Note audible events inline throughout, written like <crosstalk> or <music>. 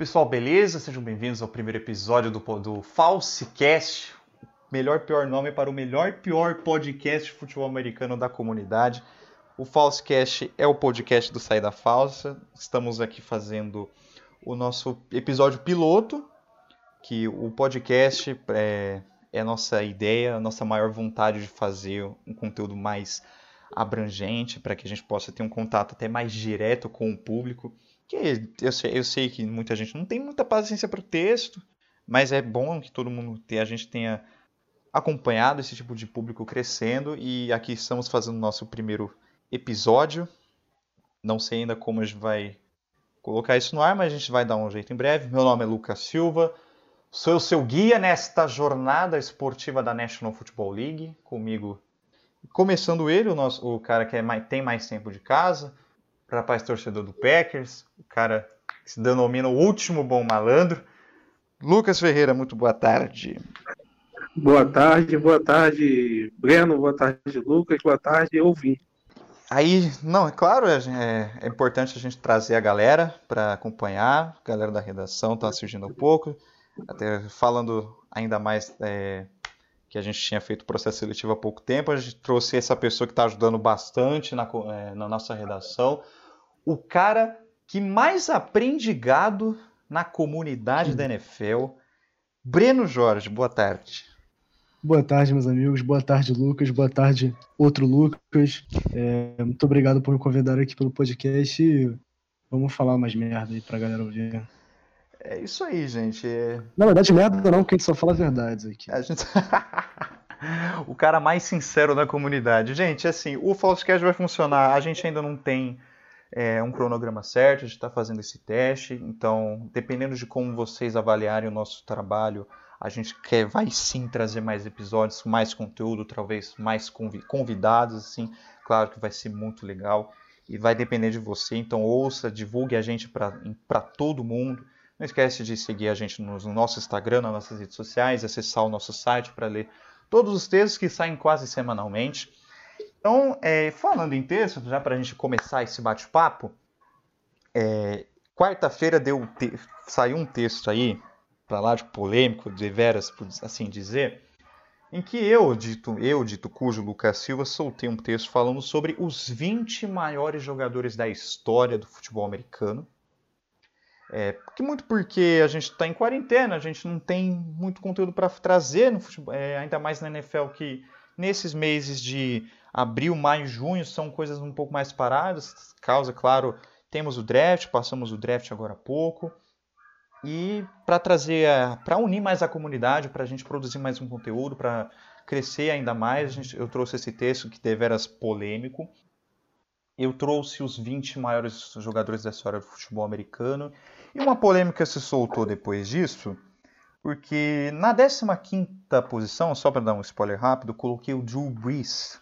Pessoal, beleza? Sejam bem-vindos ao primeiro episódio do, do Falsecast, melhor pior nome para o melhor pior podcast de futebol americano da comunidade. O Falsecast é o podcast do Saída Falsa. Estamos aqui fazendo o nosso episódio piloto, que o podcast é, é a nossa ideia, a nossa maior vontade de fazer um conteúdo mais abrangente, para que a gente possa ter um contato até mais direto com o público que eu sei, eu sei que muita gente não tem muita paciência para o texto, mas é bom que todo mundo tenha, a gente tenha acompanhado esse tipo de público crescendo e aqui estamos fazendo nosso primeiro episódio. Não sei ainda como a gente vai colocar isso no ar, mas a gente vai dar um jeito em breve. Meu nome é Lucas Silva, sou o seu guia nesta jornada esportiva da National Football League. Comigo, começando ele, o, nosso, o cara que é mais, tem mais tempo de casa, rapaz torcedor do Packers, o cara que se denomina o último bom malandro. Lucas Ferreira, muito boa tarde. Boa tarde, boa tarde, Breno, boa tarde, Lucas, boa tarde, ouvinte. Aí, não, é claro, é, é, é importante a gente trazer a galera para acompanhar, a galera da redação está surgindo um pouco, até falando ainda mais é, que a gente tinha feito o processo seletivo há pouco tempo, a gente trouxe essa pessoa que está ajudando bastante na, é, na nossa redação, o cara que mais aprende gado na comunidade da NFL. Breno Jorge, boa tarde. Boa tarde, meus amigos. Boa tarde, Lucas. Boa tarde, outro Lucas. É, muito obrigado por me convidar aqui pelo podcast. E vamos falar mais merda aí pra galera ouvir. É isso aí, gente. É... Na verdade, merda não, porque a gente só fala verdades aqui. A gente... <laughs> o cara mais sincero da comunidade. Gente, assim, o Falsecast vai funcionar. A gente ainda não tem é, um cronograma certo, a gente está fazendo esse teste, então, dependendo de como vocês avaliarem o nosso trabalho, a gente quer, vai sim trazer mais episódios, mais conteúdo, talvez mais convidados, assim, claro que vai ser muito legal e vai depender de você, então ouça, divulgue a gente para todo mundo. Não esquece de seguir a gente no, no nosso Instagram, nas nossas redes sociais, acessar o nosso site para ler todos os textos que saem quase semanalmente. Então, é, falando em texto, já para a gente começar esse bate-papo, é, quarta-feira deu te saiu um texto aí, para lá de polêmico, de veras, por assim dizer, em que eu, dito, eu, dito cujo Lucas Silva, soltei um texto falando sobre os 20 maiores jogadores da história do futebol americano. É, porque muito porque a gente está em quarentena, a gente não tem muito conteúdo para trazer no futebol, é, ainda mais na NFL que nesses meses de abril, maio, junho são coisas um pouco mais paradas. Causa, claro, temos o draft, passamos o draft agora há pouco. E para trazer, para unir mais a comunidade, para a gente produzir mais um conteúdo, para crescer ainda mais, gente, eu trouxe esse texto que deveras polêmico. Eu trouxe os 20 maiores jogadores da história do futebol americano. E uma polêmica se soltou depois disso, porque na 15 posição, só para dar um spoiler rápido, coloquei o Drew Brees,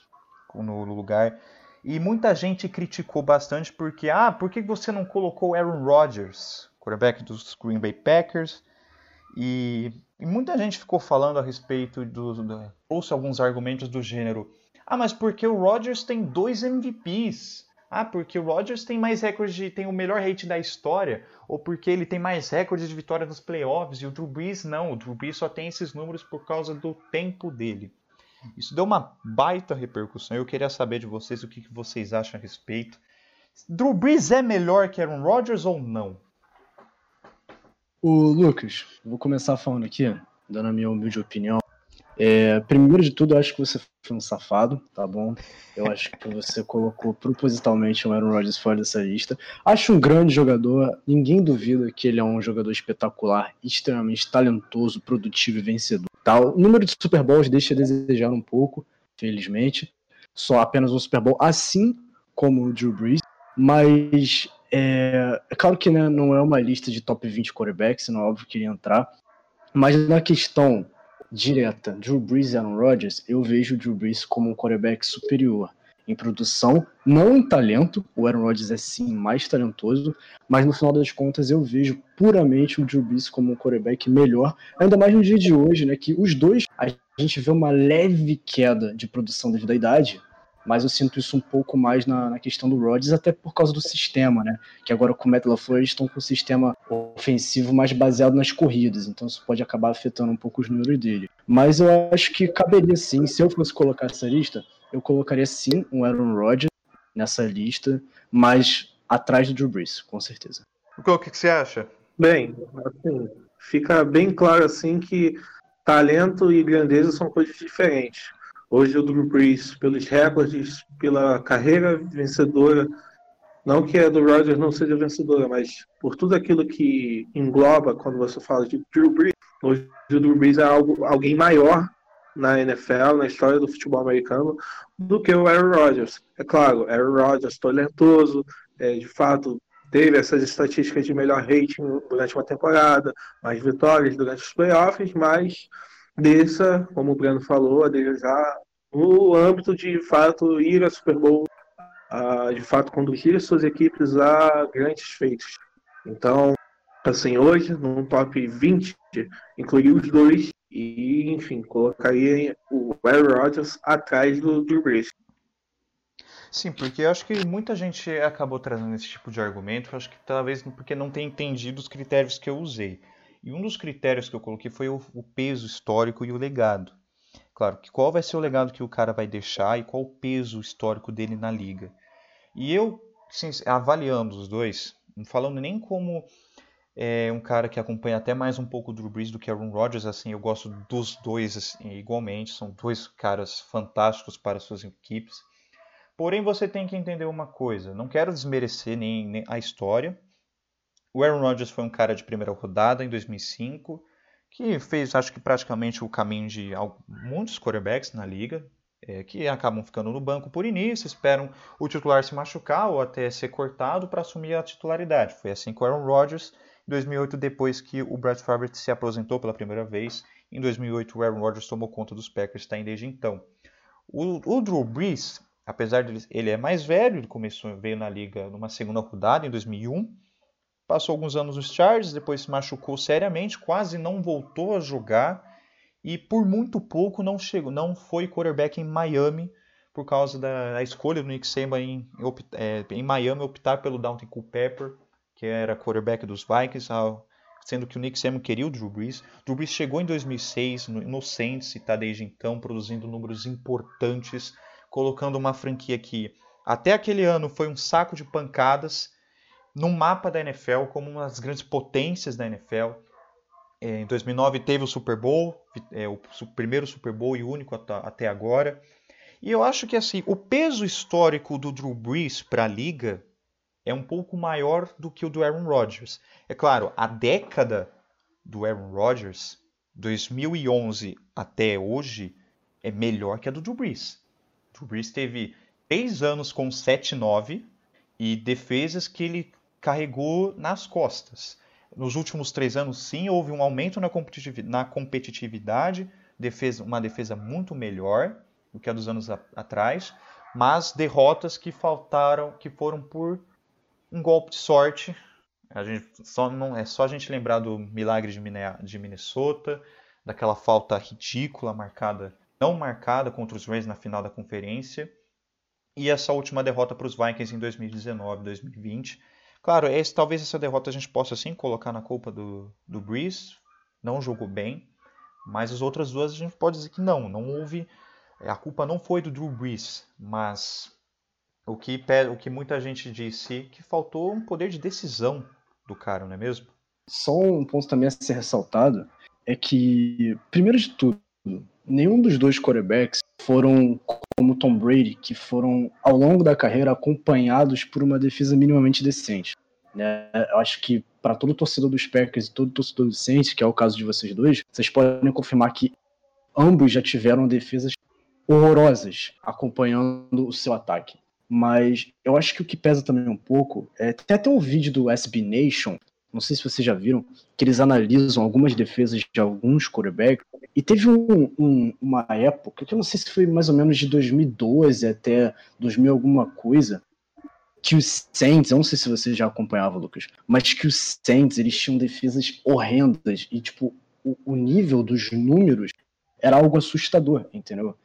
no lugar. E muita gente criticou bastante porque, ah, por que você não colocou Aaron Rodgers, quarterback dos Green Bay Packers? E, e muita gente ficou falando a respeito do, do. Trouxe alguns argumentos do gênero. Ah, mas porque o Rodgers tem dois MVPs? Ah, porque o Rodgers tem mais recordes, de, tem o melhor rate da história, ou porque ele tem mais recordes de vitória nos playoffs, e o Drew Brees não, o Drew Brees só tem esses números por causa do tempo dele. Isso deu uma baita repercussão. Eu queria saber de vocês o que vocês acham a respeito. Drew Brees é melhor que Aaron Rodgers ou não? O Lucas, vou começar falando aqui, dando a minha humilde opinião. É, primeiro de tudo, eu acho que você foi um safado, tá bom? Eu acho que você colocou propositalmente o Aaron Rodgers fora dessa lista. Acho um grande jogador, ninguém duvida que ele é um jogador espetacular, extremamente talentoso, produtivo e vencedor. Tal. O número de Super Bowls deixa a desejar um pouco, felizmente. Só apenas um Super Bowl, assim como o Drew Brees. Mas é, é claro que né, não é uma lista de top 20 quarterbacks, não é óbvio que iria entrar. Mas na questão direta, Drew Brees e Aaron Rodgers, eu vejo o Drew Brees como um quarterback superior em produção, não em talento. O Aaron Rodgers é sim mais talentoso, mas no final das contas eu vejo puramente o Drew Brees como um quarterback melhor, ainda mais no dia de hoje, né, que os dois a gente vê uma leve queda de produção devido à idade, mas eu sinto isso um pouco mais na, na questão do Rodgers, até por causa do sistema, né? Que agora com o Matt LaFleur eles estão com um sistema ofensivo mais baseado nas corridas, então isso pode acabar afetando um pouco os números dele. Mas eu acho que caberia sim, se eu fosse colocar essa lista, eu colocaria sim um Aaron Rodgers nessa lista, mas atrás do Drew Brees, com certeza. O que, que você acha? Bem, assim, fica bem claro assim que talento e grandeza são coisas diferentes. Hoje o Drew Brees, pelos recordes, pela carreira vencedora, não que a do Rodgers não seja vencedora, mas por tudo aquilo que engloba quando você fala de Drew Brees, hoje o Drew Brees é algo, alguém maior na NFL, na história do futebol americano, do que o Aaron Rodgers. É claro, Aaron Rodgers talentoso, é, de fato teve essas estatísticas de melhor rating durante uma temporada, mais vitórias durante os playoffs, mas desça, como o Breno falou, a já no âmbito de fato ir a Super Bowl, a, de fato conduzir suas equipes a grandes feitos. Então, assim, hoje, num top 20, incluir os dois e, enfim, colocaria o Aaron Rodgers atrás do Drew Brees. Sim, porque eu acho que muita gente acabou trazendo esse tipo de argumento, eu acho que talvez porque não tem entendido os critérios que eu usei. E um dos critérios que eu coloquei foi o, o peso histórico e o legado. Claro, que qual vai ser o legado que o cara vai deixar e qual o peso histórico dele na liga. E eu, sim, avaliando os dois, não falando nem como é, um cara que acompanha até mais um pouco o Drew Brees do que Aaron Rodgers, assim, eu gosto dos dois assim, igualmente, são dois caras fantásticos para suas equipes. Porém, você tem que entender uma coisa. Não quero desmerecer nem, nem a história. O Aaron Rodgers foi um cara de primeira rodada em 2005, que fez, acho que praticamente o caminho de muitos quarterbacks na liga, é, que acabam ficando no banco por início, esperam o titular se machucar ou até ser cortado para assumir a titularidade. Foi assim com o Aaron Rodgers em 2008, depois que o Brett Favre se aposentou pela primeira vez. Em 2008, o Aaron Rodgers tomou conta dos Packers, está desde então. O, o Drew Brees apesar de ele é mais velho, ele começou veio na liga numa segunda rodada em 2001, passou alguns anos nos Chargers, depois se machucou seriamente, quase não voltou a jogar e por muito pouco não chegou, não foi quarterback em Miami por causa da, escolha do Nick Saban em, é, em Miami optar pelo Downton Culpepper, que era quarterback dos Vikings, sendo que o Nick Saban queria o Drew Brees. Drew Brees chegou em 2006 no, no Saints e está desde então produzindo números importantes colocando uma franquia que até aquele ano foi um saco de pancadas no mapa da NFL como uma das grandes potências da NFL. É, em 2009 teve o Super Bowl, é, o primeiro Super Bowl e único até agora. E eu acho que assim o peso histórico do Drew Brees para a liga é um pouco maior do que o do Aaron Rodgers. É claro, a década do Aaron Rodgers, 2011 até hoje, é melhor que a do Drew Brees. O Brees teve três anos com 7-9 e defesas que ele carregou nas costas. Nos últimos três anos, sim, houve um aumento na competitividade, defesa, uma defesa muito melhor do que a dos anos a, atrás, mas derrotas que faltaram, que foram por um golpe de sorte. A gente só não é só a gente lembrar do milagre de, de Minnesota, daquela falta ridícula marcada não marcada contra os Rams na final da conferência e essa última derrota para os Vikings em 2019, 2020. Claro, esse, talvez essa derrota a gente possa sim colocar na culpa do, do Breeze, não jogou bem, mas as outras duas a gente pode dizer que não, não houve, a culpa não foi do Drew Brees, mas o que, o que muita gente disse que faltou um poder de decisão do cara, não é mesmo? Só um ponto também a ser ressaltado é que, primeiro de tudo, nenhum dos dois quarterbacks foram como Tom Brady, que foram ao longo da carreira acompanhados por uma defesa minimamente decente. Né? Eu acho que para todo torcedor dos Packers e todo torcedor do Saints, que é o caso de vocês dois, vocês podem confirmar que ambos já tiveram defesas horrorosas acompanhando o seu ataque. Mas eu acho que o que pesa também um pouco é tem até um vídeo do SB Nation não sei se vocês já viram, que eles analisam algumas defesas de alguns quarterbacks. E teve um, um, uma época, que eu não sei se foi mais ou menos de 2012 até 2000 alguma coisa, que os Saints, eu não sei se você já acompanhava, Lucas, mas que os Saints, eles tinham defesas horrendas e, tipo, o, o nível dos números era algo assustador, entendeu?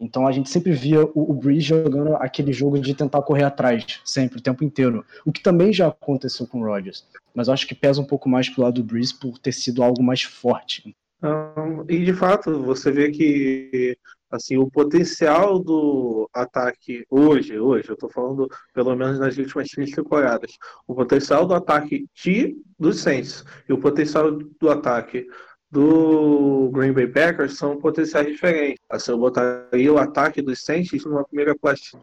Então a gente sempre via o, o Breeze jogando aquele jogo de tentar correr atrás, sempre, o tempo inteiro. O que também já aconteceu com o Rodgers. Mas eu acho que pesa um pouco mais pro lado do Breeze por ter sido algo mais forte. Um, e de fato, você vê que assim o potencial do ataque hoje, hoje, eu estou falando pelo menos nas últimas três temporadas, o potencial do ataque de dos Saints e o potencial do ataque do Green Bay Packers são potenciais diferentes. Assim, eu botaria o ataque dos Saints numa primeira,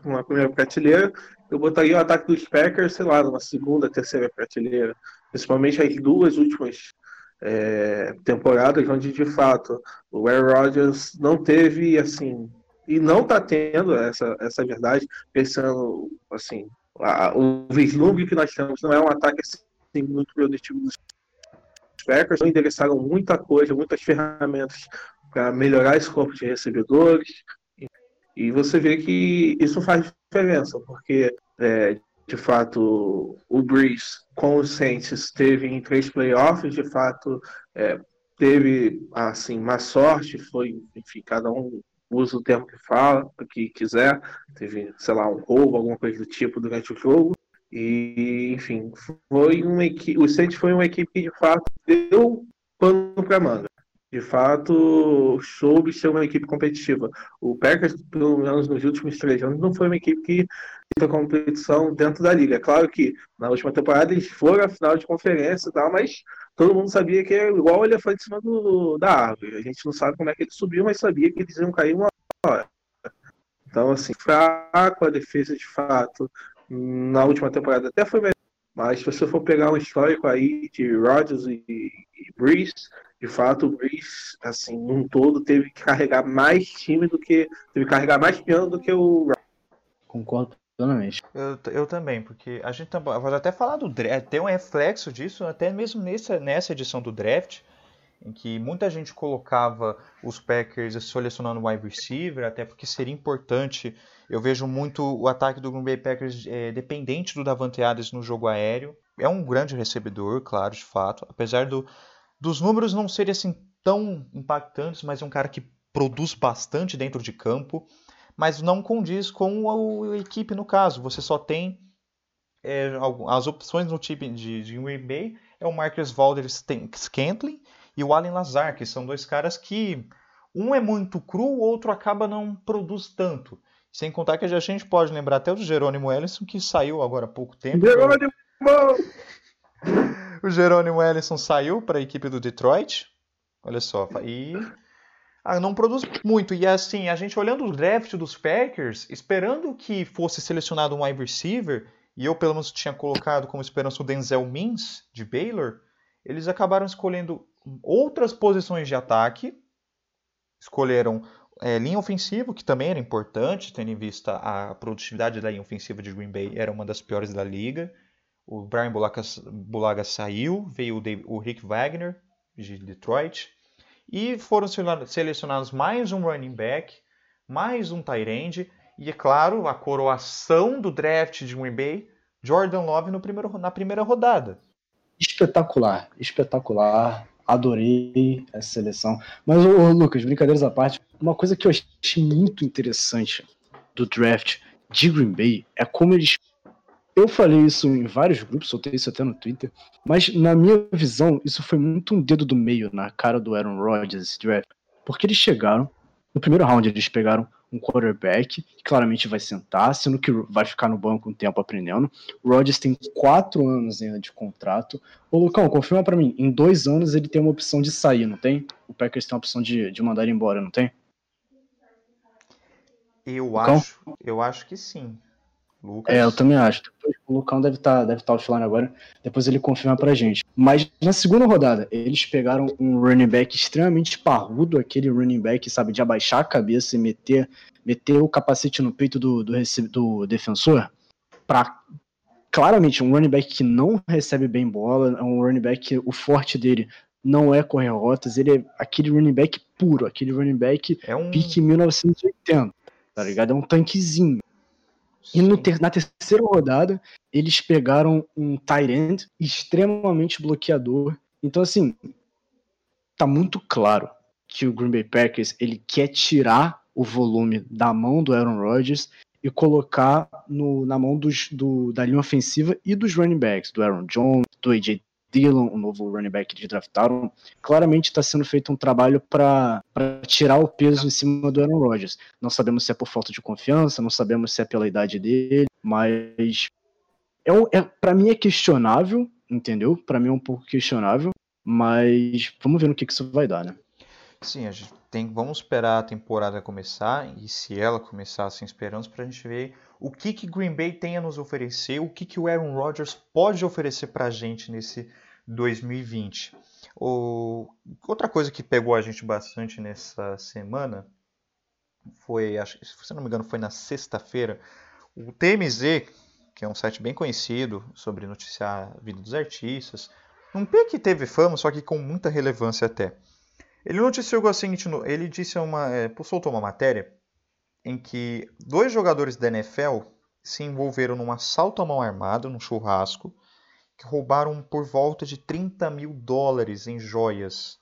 numa primeira prateleira, eu botaria o ataque dos Packers, sei lá, numa segunda, terceira prateleira. Principalmente as duas últimas é, temporadas, onde de fato o Aaron Rodgers não teve, assim, e não está tendo essa, essa verdade, pensando, assim, a, o vislumbre que nós temos não é um ataque assim, muito produtivo dos Packers endereçaram muita coisa, muitas ferramentas para melhorar esse corpo de recebedores. E você vê que isso faz diferença, porque é, de fato o Breeze com os Saints teve em três playoffs, de fato é, teve assim uma sorte, foi enfim cada um usa o termo que fala, que quiser, teve sei lá um roubo, alguma coisa do tipo durante o jogo, e, enfim, foi uma equipe. O Saints foi uma equipe que de fato deu pano para manga. De fato, soube ser uma equipe competitiva. O Packers, pelo menos nos últimos três anos, não foi uma equipe que fez a competição dentro da liga. É claro que na última temporada eles foram à final de conferência e tal, mas todo mundo sabia que é igual o elefante em cima do, da árvore. A gente não sabe como é que ele subiu, mas sabia que eles iam cair uma hora. Então, assim, fraco a defesa de fato na última temporada até foi melhor. Mas se você for pegar um histórico aí de Rodgers e, e Breeze, de fato o Breeze, assim, num todo, teve que carregar mais time do que. Teve que carregar mais piano do que o Concordo plenamente. Eu, eu também, porque a gente tá, pode até falar do draft, tem um reflexo disso até mesmo nessa, nessa edição do draft, em que muita gente colocava os Packers selecionando wide receiver, até porque seria importante eu vejo muito o ataque do Green Bay Packers é, dependente do Davante Adams no jogo aéreo. É um grande recebedor, claro, de fato. Apesar do, dos números não serem assim tão impactantes, mas é um cara que produz bastante dentro de campo, mas não condiz com a, a equipe no caso. Você só tem é, as opções no time de, de Green Bay é o Marcus Valder Scantling e o Allen Lazar, que são dois caras que um é muito cru, o outro acaba não produz tanto. Sem contar que a gente pode lembrar até do Jerônimo Ellison, que saiu agora há pouco tempo. Jerônimo! <laughs> o Jerônimo Ellison saiu para a equipe do Detroit. Olha só. E ah, não produz muito. E assim, a gente olhando o draft dos Packers, esperando que fosse selecionado um wide receiver, e eu pelo menos tinha colocado como esperança o Denzel Mims, de Baylor, eles acabaram escolhendo outras posições de ataque. Escolheram é, linha ofensiva, que também era importante, tendo em vista a produtividade da linha ofensiva de Green Bay era uma das piores da liga. O Brian Bulaga, Bulaga saiu, veio o, o Rick Wagner, de Detroit. E foram selecionados mais um running back, mais um tight end, e é claro, a coroação do draft de Green Bay, Jordan Love no primeiro, na primeira rodada. Espetacular, espetacular adorei essa seleção. Mas, ô, Lucas, brincadeiras à parte, uma coisa que eu achei muito interessante do draft de Green Bay é como eles. Eu falei isso em vários grupos, soltei isso até no Twitter, mas na minha visão, isso foi muito um dedo do meio na cara do Aaron Rodgers, esse draft. Porque eles chegaram, no primeiro round eles pegaram um quarterback que claramente vai sentar, sendo que vai ficar no banco um tempo aprendendo. O Rodgers tem quatro anos ainda de contrato. Ô, Lucão, confirma para mim, em dois anos ele tem uma opção de sair, não tem? O Packers tem uma opção de, de mandar ele embora, não tem? Eu Lucão? acho, eu acho que sim. Lucas. É, eu também acho. Depois, o Lucão deve estar tá, deve tá offline agora. Depois ele confirma pra gente. Mas na segunda rodada, eles pegaram um running back extremamente parrudo, aquele running back, sabe, de abaixar a cabeça e meter, meter o capacete no peito do, do, do defensor. Pra claramente um running back que não recebe bem bola, é um running back que o forte dele não é correr rotas, ele é aquele running back puro, aquele running back é um... pique 1980, tá ligado? É um tanquezinho. E ter, na terceira rodada, eles pegaram um tight end extremamente bloqueador. Então, assim, tá muito claro que o Green Bay Packers ele quer tirar o volume da mão do Aaron Rodgers e colocar no, na mão dos, do, da linha ofensiva e dos running backs, do Aaron Jones, do AJ Dillon, o novo running back que draftaram. Claramente está sendo feito um trabalho para tirar o peso em cima do Aaron Rodgers. Não sabemos se é por falta de confiança, não sabemos se é pela idade dele, mas é, é para mim é questionável, entendeu? Para mim é um pouco questionável, mas vamos ver no que, que isso vai dar, né? Sim, a gente tem, vamos esperar a temporada começar e se ela começar assim esperamos para a gente ver o que que Green Bay tem a nos oferecer, o que que o Aaron Rodgers pode oferecer para a gente nesse 2020. O... Outra coisa que pegou a gente bastante nessa semana foi, acho, se não me engano, foi na sexta-feira, o TMZ, que é um site bem conhecido sobre noticiar a vida dos artistas, um P que teve fama, só que com muita relevância até. Ele noticiou o seguinte, ele disse uma, é, soltou uma matéria em que dois jogadores da NFL se envolveram num assalto à mão armada, num churrasco, que roubaram por volta de 30 mil dólares em joias.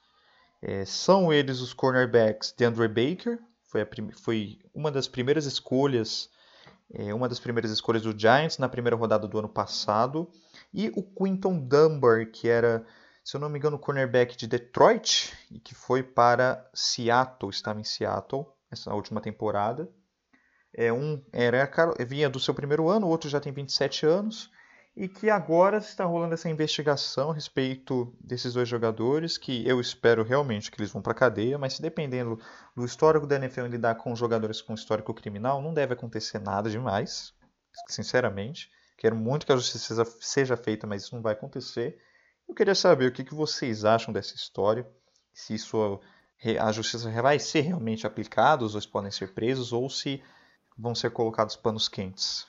É, são eles os cornerbacks de Andre Baker, foi, foi uma das primeiras escolhas, é, uma das primeiras escolhas do Giants na primeira rodada do ano passado, e o Quinton Dunbar, que era se eu não me engano, cornerback de Detroit e que foi para Seattle, estava em Seattle essa última temporada. É um era vinha do seu primeiro ano, o outro já tem 27 anos e que agora está rolando essa investigação a respeito desses dois jogadores, que eu espero realmente que eles vão para a cadeia, mas se dependendo do histórico da NFL lidar com jogadores com histórico criminal, não deve acontecer nada demais, sinceramente. Quero muito que a justiça seja feita, mas isso não vai acontecer. Eu queria saber o que vocês acham dessa história, se isso a justiça vai ser realmente aplicada, os dois podem ser presos, ou se vão ser colocados panos quentes.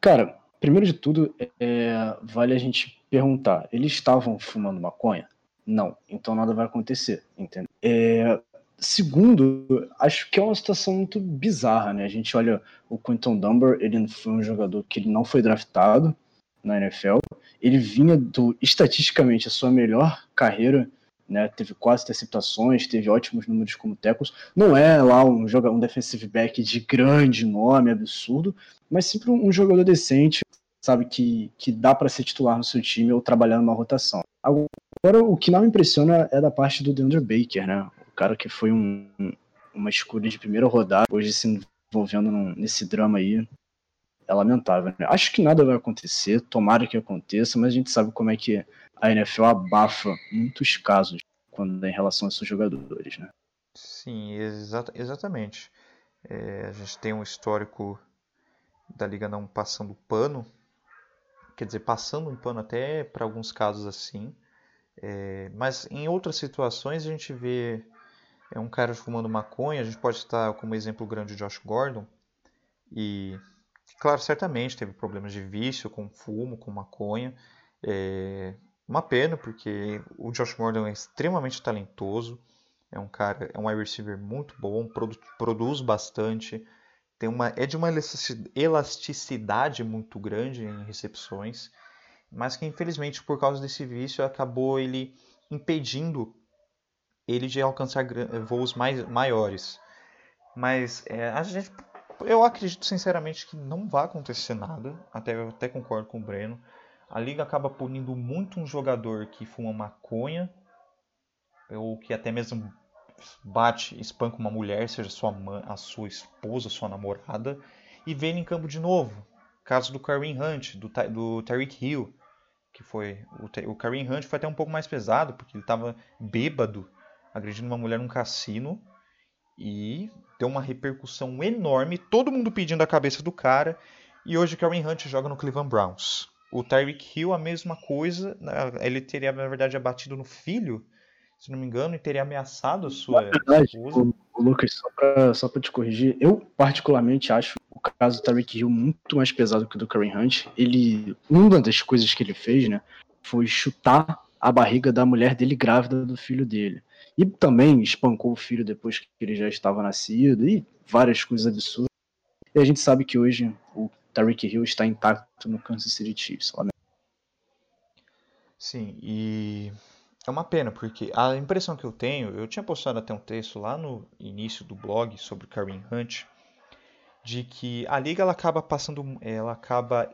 Cara, primeiro de tudo, é, vale a gente perguntar: eles estavam fumando maconha? Não, então nada vai acontecer, entendeu? É, segundo, acho que é uma situação muito bizarra, né? A gente olha o Quinton Dunbar, ele foi um jogador que ele não foi draftado na NFL, ele vinha do estatisticamente a sua melhor carreira, né? Teve quase interceptações, teve ótimos números como tackles. Não é lá um jogador, um defensive back de grande nome, absurdo, mas sempre um jogador decente, sabe que que dá para ser titular no seu time ou trabalhar numa rotação. Agora, o que não me impressiona é da parte do DeAndre Baker, né? O cara que foi um, uma escolha de primeira rodada, hoje se envolvendo num, nesse drama aí, é lamentável. Né? Acho que nada vai acontecer, tomara que aconteça, mas a gente sabe como é que a NFL abafa muitos casos quando é em relação a esses jogadores, né? Sim, exa exatamente. É, a gente tem um histórico da liga não passando pano, quer dizer, passando um pano até para alguns casos assim, é, mas em outras situações a gente vê é um cara fumando maconha, a gente pode estar como exemplo grande o Josh Gordon, e Claro, certamente teve problemas de vício com fumo, com maconha. É uma pena, porque o Josh Gordon é extremamente talentoso. É um cara, é um wide receiver muito bom, produ produz bastante, tem uma, é de uma elasticidade muito grande em recepções, mas que infelizmente por causa desse vício acabou ele impedindo ele de alcançar voos mais, maiores. Mas é, a gente eu acredito sinceramente que não vai acontecer nada. Até, eu até concordo com o Breno. A liga acaba punindo muito um jogador que fuma maconha, ou que até mesmo bate, espanca uma mulher, seja sua mãe, a sua esposa, sua namorada, e vê ele em campo de novo. Caso do Kareem Hunt, do, do Tyreek Hill, que foi o, o Kareem Hunt foi até um pouco mais pesado, porque ele estava bêbado, agredindo uma mulher num cassino e deu uma repercussão enorme, todo mundo pedindo a cabeça do cara. E hoje o Karen Hunt joga no Cleveland Browns. O Tyreek Hill, a mesma coisa. Né, ele teria, na verdade, abatido no filho, se não me engano, e teria ameaçado a sua verdade, esposa. O Lucas, só pra, só pra te corrigir, eu particularmente acho o caso do Tyreek Hill muito mais pesado que o do Karen Hunt. Ele, uma das coisas que ele fez, né, foi chutar a barriga da mulher dele grávida do filho dele. E também espancou o filho depois que ele já estava nascido e várias coisas absurdas. E a gente sabe que hoje o Tariq Hill está intacto no Kansas City Chiefs. Sim, e é uma pena, porque a impressão que eu tenho, eu tinha postado até um texto lá no início do blog sobre Kareem Hunt, de que a liga ela acaba passando, ela acaba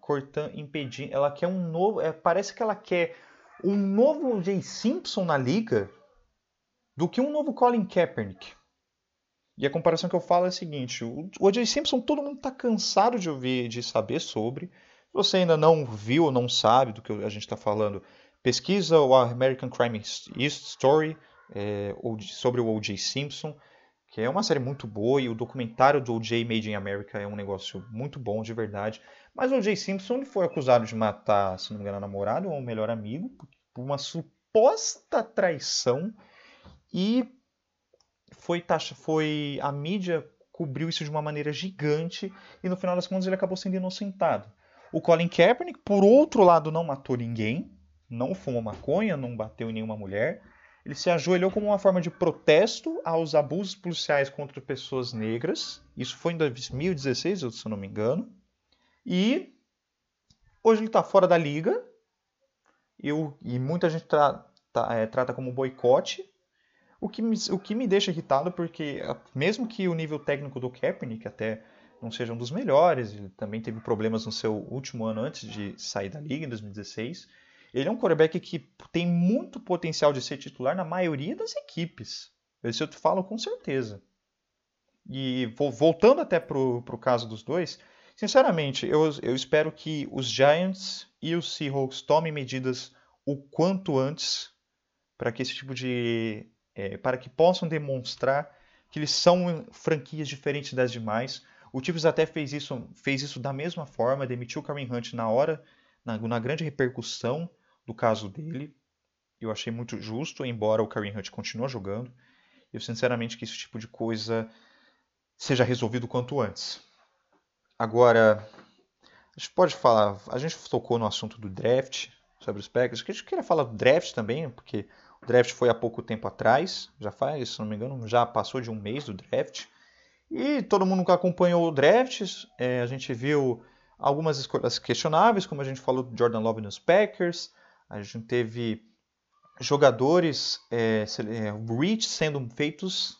cortando, impedindo, ela quer um novo, é, parece que ela quer um novo Jay Simpson na liga do que um novo Colin Kaepernick. E a comparação que eu falo é a seguinte: o O.J. Simpson todo mundo está cansado de ouvir, de saber sobre. Se você ainda não viu ou não sabe do que a gente está falando, pesquisa o American Crime Story é, sobre o O.J. Simpson, que é uma série muito boa e o documentário do O.J. Made in America é um negócio muito bom de verdade. Mas o O.J. Simpson foi acusado de matar, se não me engano, a namorada ou o melhor amigo por uma suposta traição e foi taxa, foi a mídia cobriu isso de uma maneira gigante e no final das contas ele acabou sendo inocentado. O Colin Kaepernick, por outro lado, não matou ninguém, não fumou maconha, não bateu em nenhuma mulher. Ele se ajoelhou como uma forma de protesto aos abusos policiais contra pessoas negras. Isso foi em 2016, se eu não me engano. E hoje ele está fora da liga. Eu, e muita gente tra, tra, é, trata como boicote. O que, me, o que me deixa irritado porque, mesmo que o nível técnico do Kaepernick até não seja um dos melhores, ele também teve problemas no seu último ano antes de sair da liga, em 2016, ele é um quarterback que tem muito potencial de ser titular na maioria das equipes. Isso eu te falo com certeza. E voltando até para o caso dos dois, sinceramente, eu, eu espero que os Giants e os Seahawks tomem medidas o quanto antes para que esse tipo de é, para que possam demonstrar que eles são franquias diferentes das demais. O Chiefs até fez isso, fez isso da mesma forma, demitiu o Kareem Hunt na hora, na, na grande repercussão do caso dele. Eu achei muito justo, embora o Kareem Hunt continue jogando. Eu sinceramente que esse tipo de coisa seja resolvido quanto antes. Agora, a gente pode falar, a gente tocou no assunto do draft, sobre os Packers, que a gente queria falar do draft também, porque o draft foi há pouco tempo atrás, já faz, se não me engano, já passou de um mês do draft. E todo mundo que acompanhou o draft, é, a gente viu algumas escolhas questionáveis, como a gente falou do Jordan Love nos Packers. A gente teve jogadores é, é, reach sendo feitos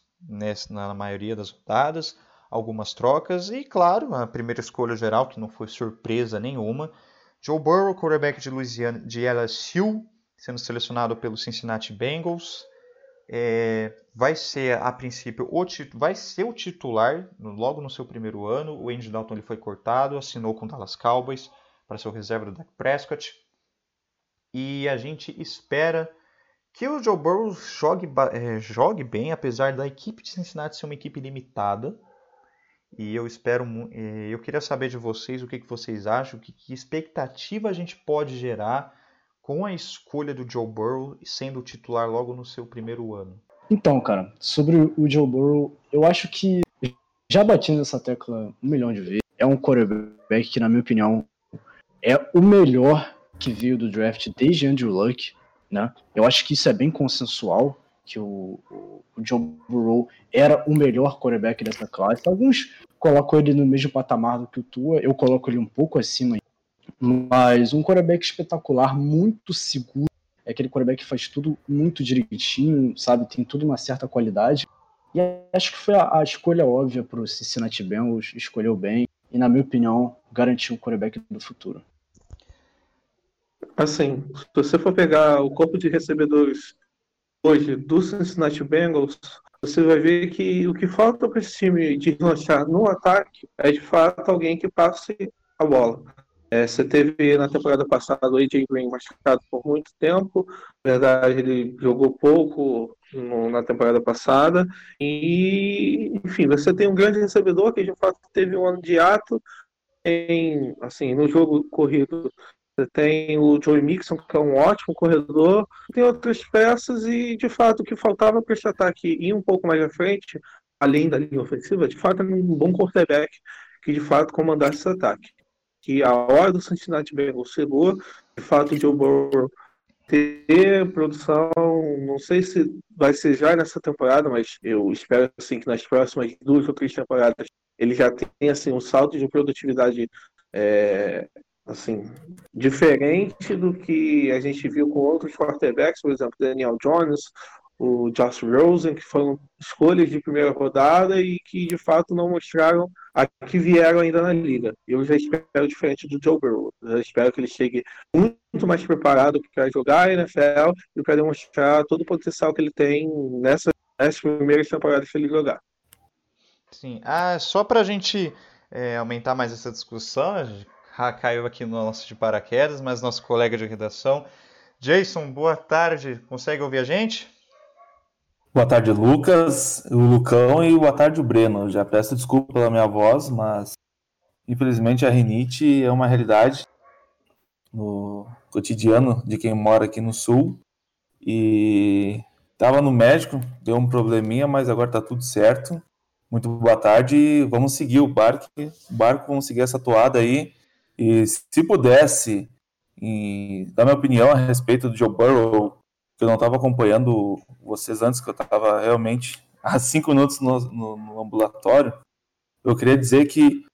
na maioria das rodadas, algumas trocas e, claro, a primeira escolha geral, que não foi surpresa nenhuma, Joe Burrow, quarterback de Louisiana, de LSU, sendo selecionado pelo Cincinnati Bengals. É, vai ser, a princípio, o, vai ser o titular logo no seu primeiro ano. O Andy Dalton ele foi cortado, assinou com o Dallas Cowboys para ser o reserva do Dak Prescott. E a gente espera que o Joe Burrow jogue, é, jogue bem, apesar da equipe de Cincinnati ser uma equipe limitada. E eu espero, é, eu queria saber de vocês o que, que vocês acham, que, que expectativa a gente pode gerar com a escolha do Joe Burrow sendo titular logo no seu primeiro ano? Então, cara, sobre o Joe Burrow, eu acho que já bati nessa tecla um milhão de vezes. É um quarterback que, na minha opinião, é o melhor que veio do draft desde Andrew Luck, né? Eu acho que isso é bem consensual, que o, o, Joe Burrow era o melhor quarterback dessa classe. Alguns colocam ele no mesmo patamar do que o Tua, eu coloco ele um pouco acima mas um quarterback espetacular, muito seguro. É aquele quarterback que faz tudo muito direitinho, sabe? Tem tudo uma certa qualidade. E acho que foi a, a escolha óbvia para o Cincinnati Bengals, escolheu bem. E, na minha opinião, garantiu o quarterback do futuro. Assim, se você for pegar o corpo de recebedores hoje do Cincinnati Bengals, você vai ver que o que falta para esse time de lançar no ataque é de fato alguém que passe a bola. É, você teve na temporada passada o AJ Green machucado por muito tempo, na verdade ele jogou pouco no, na temporada passada, e enfim, você tem um grande recebedor que de fato teve um ano de ato. Em, assim, no jogo corrido. Você tem o Joey Mixon, que é um ótimo corredor, tem outras peças, e de fato o que faltava para esse ataque ir um pouco mais à frente, além da linha ofensiva, de fato era um bom quarterback que de fato comandasse esse ataque que a hora do Cincinnati Bengals chegou, de fato Joe Burrow ter produção, não sei se vai ser já nessa temporada, mas eu espero assim que nas próximas duas ou três temporadas ele já tenha assim um salto de produtividade é, assim, diferente do que a gente viu com outros quarterbacks, por exemplo, Daniel Jones, o Josh Rosen, que foram escolhas de primeira rodada e que de fato não mostraram a que vieram ainda na liga. Eu já espero diferente do Joe Burrow. Eu espero que ele chegue muito mais preparado para jogar a NFL e para demonstrar todo o potencial que ele tem nessa, nessas primeiras temporadas que ele jogar. Sim, ah, só para a gente é, aumentar mais essa discussão, a gente caiu aqui no nosso de paraquedas, mas nosso colega de redação, Jason, boa tarde, consegue ouvir a gente? Boa tarde, Lucas, o Lucão e boa tarde, o Breno. Já peço desculpa pela minha voz, mas infelizmente a rinite é uma realidade no cotidiano de quem mora aqui no sul. E estava no médico, deu um probleminha, mas agora está tudo certo. Muito boa tarde, vamos seguir o barco, o barco, vamos seguir essa toada aí. E se pudesse, e dar minha opinião a respeito do Joe Burrow, que eu não estava acompanhando vocês antes, que eu estava realmente <laughs> há cinco minutos no, no, no, ambulatório, eu queria dizer que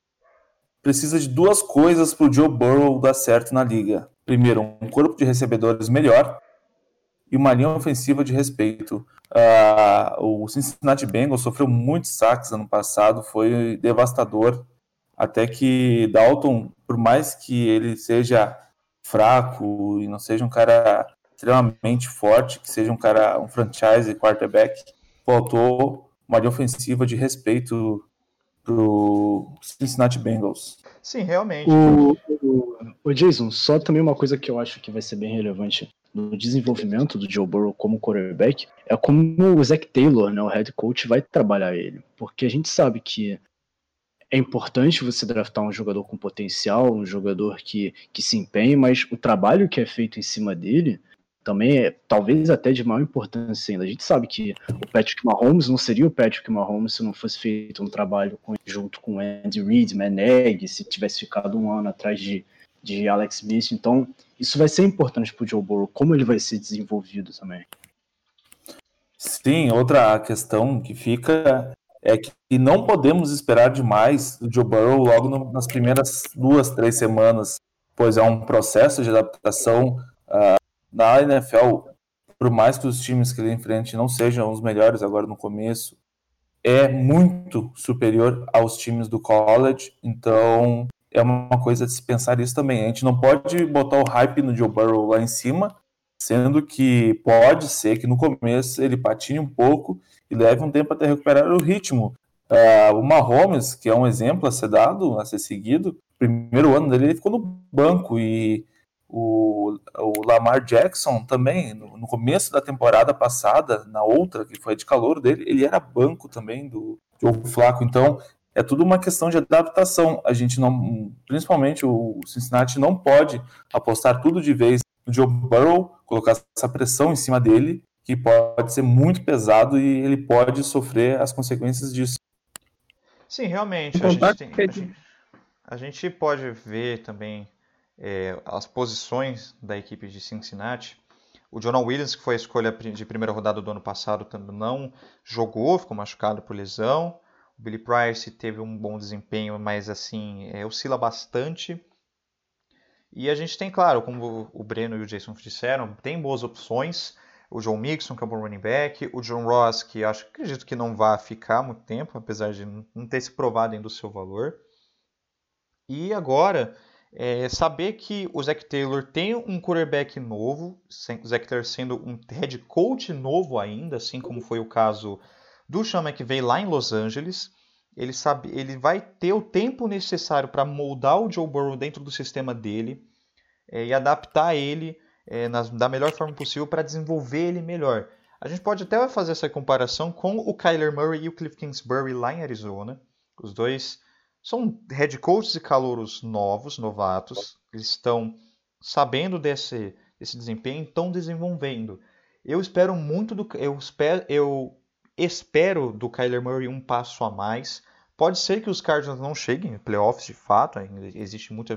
precisa de duas coisas para o Joe Burrow dar certo na liga. Primeiro, um corpo de recebedores melhor e uma linha ofensiva de respeito. Uh, o Cincinnati Bengals sofreu muitos saques ano passado, foi devastador. Até que Dalton, por mais que ele seja fraco e não seja um cara extremamente forte, que seja um cara, um franchise quarterback, faltou uma linha ofensiva de respeito pro Cincinnati Bengals. Sim, realmente. O, o, o, Jason, só também uma coisa que eu acho que vai ser bem relevante no desenvolvimento do Joe Burrow como quarterback é como o Zach Taylor, né, o head coach, vai trabalhar ele. Porque a gente sabe que é importante você draftar um jogador com potencial, um jogador que, que se empenhe, mas o trabalho que é feito em cima dele também é talvez até de maior importância ainda. A gente sabe que o Patrick Mahomes não seria o Patrick Mahomes se não fosse feito um trabalho junto com Andy Reid, Maneg, se tivesse ficado um ano atrás de, de Alex Smith. Então, isso vai ser importante para o Joe Burrow, como ele vai ser desenvolvido também. Sim, outra questão que fica é que não podemos esperar demais do Joe Burrow logo no, nas primeiras duas, três semanas, pois é um processo de adaptação uh, na NFL, por mais que os times que ele enfrente não sejam os melhores agora no começo, é muito superior aos times do college, então é uma coisa de se pensar isso também. A gente não pode botar o hype no Joe Burrow lá em cima, sendo que pode ser que no começo ele patine um pouco e leve um tempo até recuperar o ritmo. Uh, o Mahomes, que é um exemplo a ser dado, a ser seguido, primeiro ano dele ele ficou no banco e o, o Lamar Jackson também, no, no, começo da temporada passada, na outra, que foi de calor dele, ele era banco também do jogo flaco. Então, é tudo uma questão de adaptação. A gente não, principalmente o Cincinnati, não pode apostar tudo de vez no Joe Burrow, colocar essa pressão em cima dele, que pode ser muito pesado e ele pode sofrer as consequências disso. Sim, realmente. A gente, tem, a, gente, a gente pode ver também é, as posições da equipe de Cincinnati. O Jonah Williams, que foi a escolha de primeira rodada do ano passado, também não jogou, ficou machucado por lesão. O Billy Price teve um bom desempenho, mas assim, é, oscila bastante. E a gente tem, claro, como o Breno e o Jason disseram, tem boas opções. O John Mixon, que é um bom running back. O John Ross, que acho, acredito que não vai ficar muito tempo, apesar de não ter se provado ainda o seu valor. E agora, é, saber que o Zac Taylor tem um quarterback novo, o Zac Taylor sendo um head coach novo ainda, assim como foi o caso do Sean McVay lá em Los Angeles. Ele, sabe, ele vai ter o tempo necessário para moldar o Joe Burrow dentro do sistema dele é, e adaptar ele é, na, da melhor forma possível para desenvolver ele melhor. A gente pode até fazer essa comparação com o Kyler Murray e o Cliff Kingsbury lá em Arizona. Os dois são head coaches e calouros novos, novatos. Eles estão sabendo desse, desse desempenho, estão desenvolvendo. Eu espero muito do eu espero, eu espero do Kyler Murray um passo a mais. Pode ser que os Cardinals não cheguem em playoffs de fato, existe muita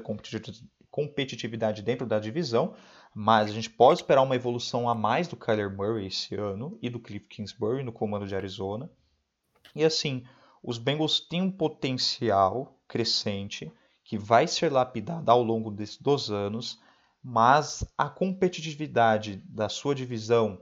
competitividade dentro da divisão, mas a gente pode esperar uma evolução a mais do Kyler Murray esse ano e do Cliff Kingsbury no comando de Arizona. E assim, os Bengals têm um potencial crescente que vai ser lapidada ao longo dois anos, mas a competitividade da sua divisão,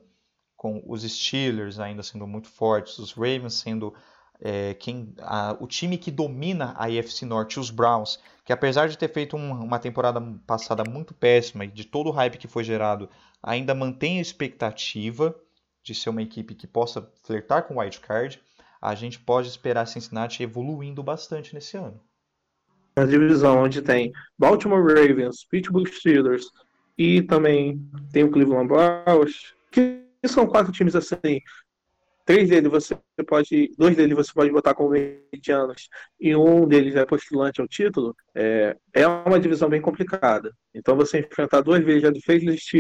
com os Steelers ainda sendo muito fortes, os Ravens sendo é, quem, a, o time que domina a AFC Norte, os Browns, que apesar de ter feito um, uma temporada passada muito péssima e de todo o hype que foi gerado, ainda mantém a expectativa de ser uma equipe que possa flertar com o wild card, a gente pode esperar Cincinnati evoluindo bastante nesse ano. A divisão onde tem Baltimore Ravens, Pittsburgh Steelers e também tem o Cleveland Browns, que são quatro times assim três deles você pode, dois deles você pode botar como medianos e um deles é postulante ao título, é, é uma divisão bem complicada. Então você enfrentar duas vezes a defesa de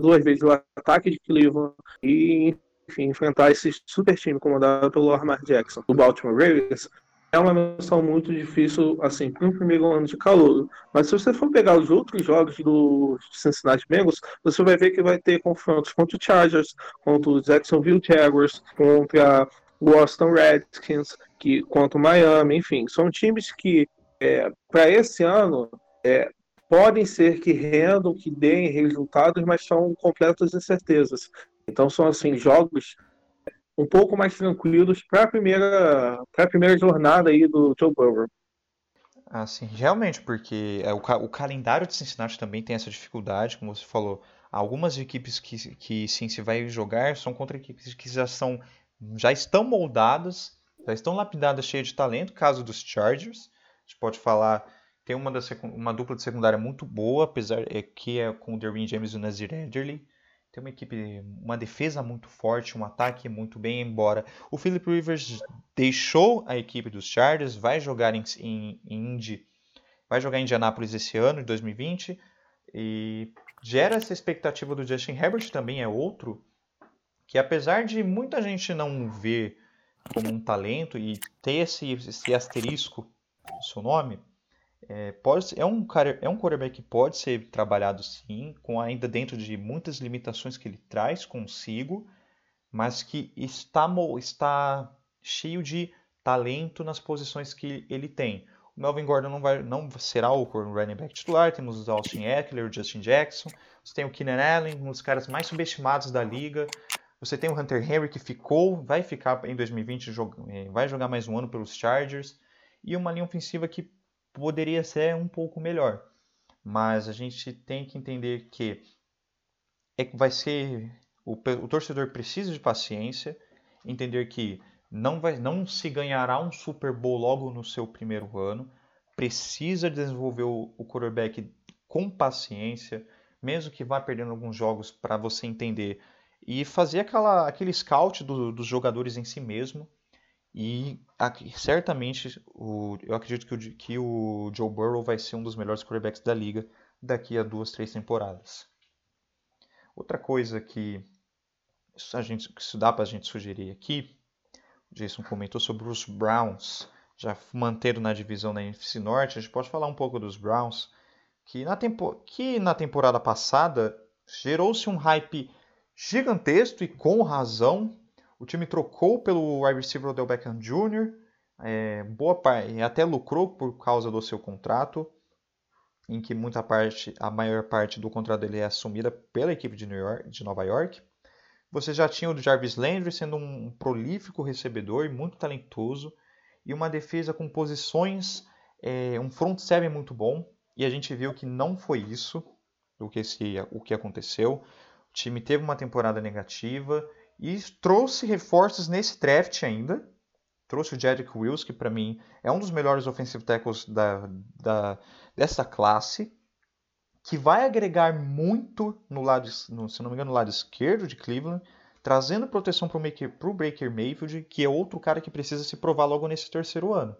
duas vezes o ataque de Cleveland e enfim, enfrentar esse super time comandado pelo Lamar Jackson, do Baltimore Ravens, é uma missão muito difícil, assim, para um primeiro ano de calor. Mas se você for pegar os outros jogos do Cincinnati Bengals, você vai ver que vai ter confrontos contra o Chargers, contra o Jacksonville Jaguars, contra o Boston Redskins, que, contra o Miami, enfim. São times que, é, para esse ano, é, podem ser que rendam, que deem resultados, mas são completas incertezas. Então são, assim, jogos um pouco mais tranquilos para a primeira, para a primeira jornada aí do Joe Burrow. Assim, realmente, porque é, o, o calendário de Cincinnati também tem essa dificuldade, como você falou. Algumas equipes que, que sim se vai jogar são contra equipes que já são já estão moldadas, já estão lapidadas, cheias de talento. Caso dos Chargers, a gente pode falar tem uma, da, uma dupla de secundária muito boa, apesar é, que é com o Derwin James e o Nazir Ederly tem uma equipe, uma defesa muito forte, um ataque muito bem, embora o Philip Rivers deixou a equipe dos Chargers, vai jogar em, em, em Indy, vai jogar em Indianápolis esse ano, de 2020, e gera essa expectativa do Justin Herbert também é outro, que apesar de muita gente não ver como um talento e ter esse, esse asterisco no seu nome, é, pode, é, um, é um quarterback que pode ser trabalhado sim, com ainda dentro de muitas limitações que ele traz consigo, mas que está, está cheio de talento nas posições que ele tem. O Melvin Gordon não, vai, não será o running back titular, temos o Austin Eckler, o Justin Jackson, você tem o Keenan Allen, um dos caras mais subestimados da liga, você tem o Hunter Henry que ficou, vai ficar em 2020, é, vai jogar mais um ano pelos Chargers, e uma linha ofensiva que poderia ser um pouco melhor. Mas a gente tem que entender que é vai ser o, o torcedor precisa de paciência, entender que não vai não se ganhará um Super Bowl logo no seu primeiro ano, precisa desenvolver o, o quarterback com paciência, mesmo que vá perdendo alguns jogos para você entender e fazer aquela, aquele scout do, dos jogadores em si mesmo e certamente o, eu acredito que o, que o Joe Burrow vai ser um dos melhores quarterbacks da liga daqui a duas, três temporadas. Outra coisa que a gente, que dá para a gente sugerir aqui, o Jason comentou sobre os Browns, já mantendo na divisão da NFC Norte, a gente pode falar um pouco dos Browns, que na, tempo, que na temporada passada gerou-se um hype gigantesco e com razão o time trocou pelo wide receiver Odell Beckham Jr., é, boa parte, até lucrou por causa do seu contrato, em que muita parte, a maior parte do contrato dele é assumida pela equipe de, York, de Nova York. Você já tinha o Jarvis Landry sendo um prolífico recebedor e muito talentoso, e uma defesa com posições, é, um front seven muito bom, e a gente viu que não foi isso o que, se, o que aconteceu. O time teve uma temporada negativa, e trouxe reforços nesse draft ainda. Trouxe o Jedrick Wills, que para mim é um dos melhores offensive tackles da, da, dessa classe. Que vai agregar muito no lado, no, se não me engano, no lado esquerdo de Cleveland. Trazendo proteção para o Baker Mayfield, que é outro cara que precisa se provar logo nesse terceiro ano.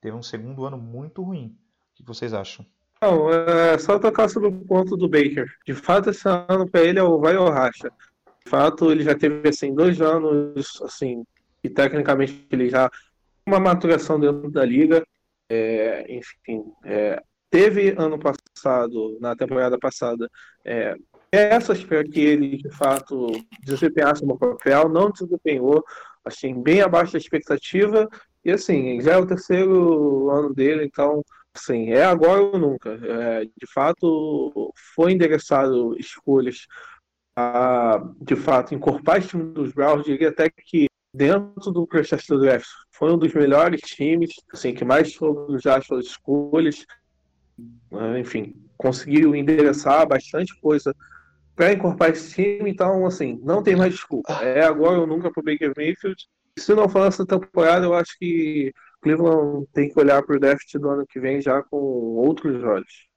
Teve um segundo ano muito ruim. O que vocês acham? Não, é só tocar sobre o ponto do Baker. De fato, esse ano para ele é o vai ou racha fato, ele já teve assim dois anos, assim, e tecnicamente ele já uma maturação dentro da liga. É, enfim, é, teve ano passado, na temporada passada, é, peças para que ele de fato desempenhasse um papel, não desempenhou, assim, bem abaixo da expectativa. E assim, já é o terceiro ano dele, então assim, é agora ou nunca. É, de fato, foi endereçado escolhas a, de fato, encorpar esse time dos Browns. Diria até que dentro do processo do draft foi um dos melhores times, assim, que mais foram já suas escolhas. Né, enfim, conseguiu endereçar bastante coisa para encorpar esse time. Então, assim, não tem mais desculpa. É agora ou nunca para o Baker Mayfield. Se não for essa temporada, eu acho que Cleveland tem que olhar para o draft do ano que vem já com outros olhos.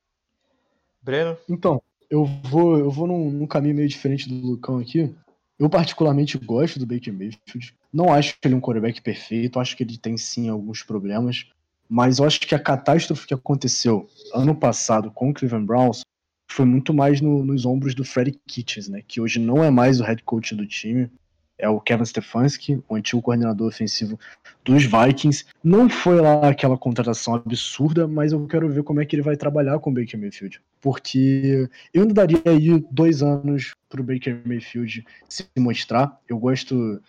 Breno? Então, eu vou, eu vou num, num, caminho meio diferente do Lucão aqui. Eu particularmente gosto do Baker Mayfield. Não acho ele um quarterback perfeito, acho que ele tem sim alguns problemas. Mas eu acho que a catástrofe que aconteceu ano passado com o Cleveland Browns foi muito mais no, nos ombros do Freddie Kitchens, né? Que hoje não é mais o head coach do time é o Kevin Stefanski, o antigo coordenador ofensivo dos Vikings. Não foi lá aquela contratação absurda, mas eu quero ver como é que ele vai trabalhar com o Baker Mayfield. Porque eu ainda daria aí dois anos para o Baker Mayfield se mostrar. Eu gosto.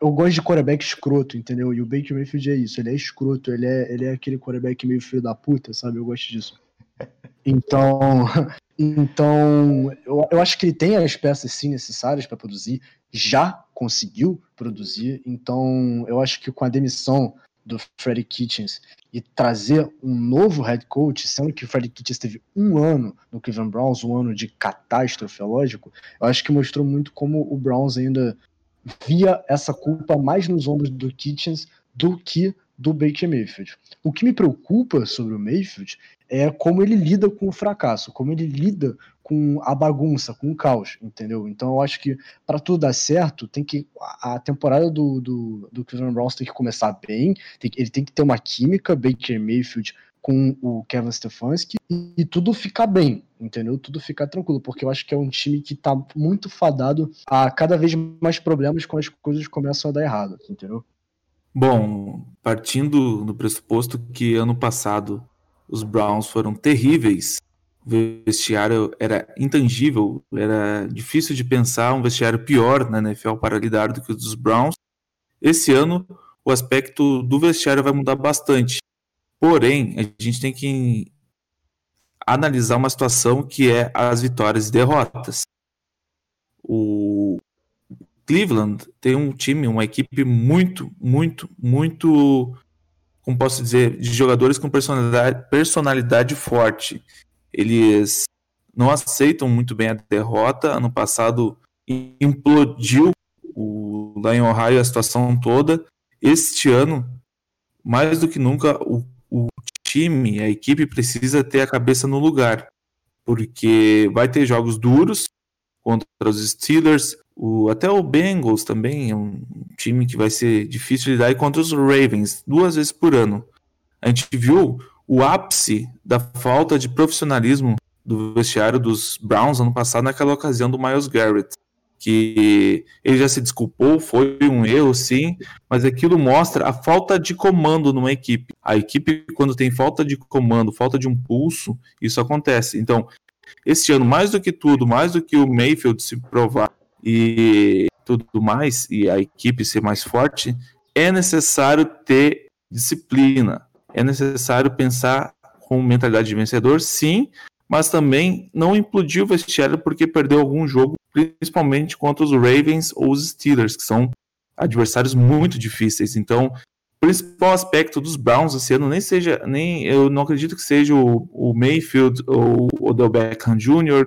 Eu gosto de quarterback escroto, entendeu? E o Baker Mayfield é isso, ele é escroto, ele é, ele é aquele quarterback meio filho da puta, sabe? Eu gosto disso. <laughs> Então, então eu, eu acho que ele tem as peças sim necessárias para produzir já conseguiu produzir. Então, eu acho que com a demissão do Freddie Kitchens e trazer um novo head coach, sendo que o Freddie Kitchens teve um ano no Cleveland Browns, um ano de catástrofe, lógico, eu acho que mostrou muito como o Browns ainda via essa culpa mais nos ombros do Kitchens do que do Baker Mayfield. O que me preocupa sobre o Mayfield é como ele lida com o fracasso, como ele lida com a bagunça, com o caos, entendeu? Então eu acho que para tudo dar certo, tem que a temporada do, do, do Cleveland Browns tem que começar bem, tem, ele tem que ter uma química, Baker Mayfield com o Kevin Stefanski e, e, tudo ficar bem, entendeu? Tudo ficar tranquilo, porque eu acho que é um time que tá muito fadado a cada vez mais problemas quando as coisas começam a dar errado, entendeu? Bom, partindo do pressuposto que ano passado os Browns foram terríveis o vestiário era intangível, era difícil de pensar um vestiário pior na NFL para lidar do que o dos Browns. Esse ano, o aspecto do vestiário vai mudar bastante. Porém, a gente tem que analisar uma situação que é as vitórias e derrotas. O Cleveland tem um time, uma equipe muito, muito, muito, como posso dizer, de jogadores com personalidade, personalidade forte. Eles não aceitam muito bem a derrota. Ano passado implodiu o, lá em Ohio a situação toda. Este ano, mais do que nunca, o, o time, a equipe precisa ter a cabeça no lugar, porque vai ter jogos duros contra os Steelers, o, até o Bengals também é um time que vai ser difícil lidar, e contra os Ravens, duas vezes por ano. A gente viu o ápice da falta de profissionalismo do vestiário dos Browns ano passado naquela ocasião do Miles Garrett, que ele já se desculpou, foi um erro sim, mas aquilo mostra a falta de comando numa equipe. A equipe quando tem falta de comando, falta de um pulso, isso acontece. Então, este ano mais do que tudo, mais do que o Mayfield se provar e tudo mais e a equipe ser mais forte, é necessário ter disciplina, é necessário pensar com mentalidade de vencedor, sim, mas também não implodir o vestiário porque perdeu algum jogo, principalmente contra os Ravens ou os Steelers, que são adversários muito difíceis. Então, o principal aspecto dos Browns esse ano nem seja, nem eu não acredito que seja o, o Mayfield ou o Odell Beckham Jr.,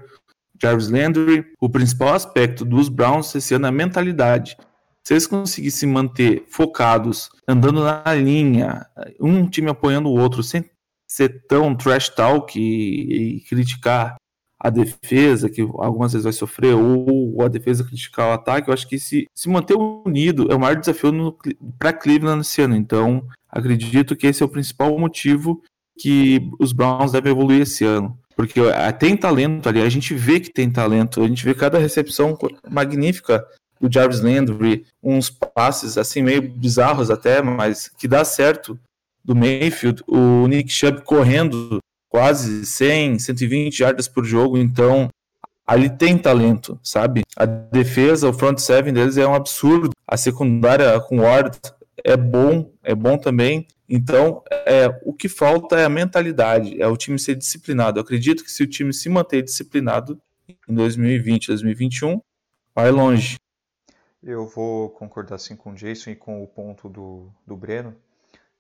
Jarvis Landry. O principal aspecto dos Browns esse ano é a mentalidade se eles conseguissem manter focados, andando na linha, um time apoiando o outro, sem ser tão trash talk e, e criticar a defesa, que algumas vezes vai sofrer, ou a defesa criticar o ataque, eu acho que se, se manter unido é o maior desafio para Cleveland esse ano. Então, acredito que esse é o principal motivo que os Browns devem evoluir esse ano. Porque tem talento ali, a gente vê que tem talento, a gente vê cada recepção magnífica do Jarvis Landry, uns passes assim meio bizarros até, mas que dá certo do Mayfield, o Nick Chubb correndo quase 100, 120 jardas por jogo, então ali tem talento, sabe? A defesa, o front seven deles é um absurdo. A secundária com Ward é bom, é bom também. Então, é, o que falta é a mentalidade, é o time ser disciplinado. Eu acredito que se o time se manter disciplinado em 2020, 2021, vai longe. Eu vou concordar sim com o Jason e com o ponto do, do Breno,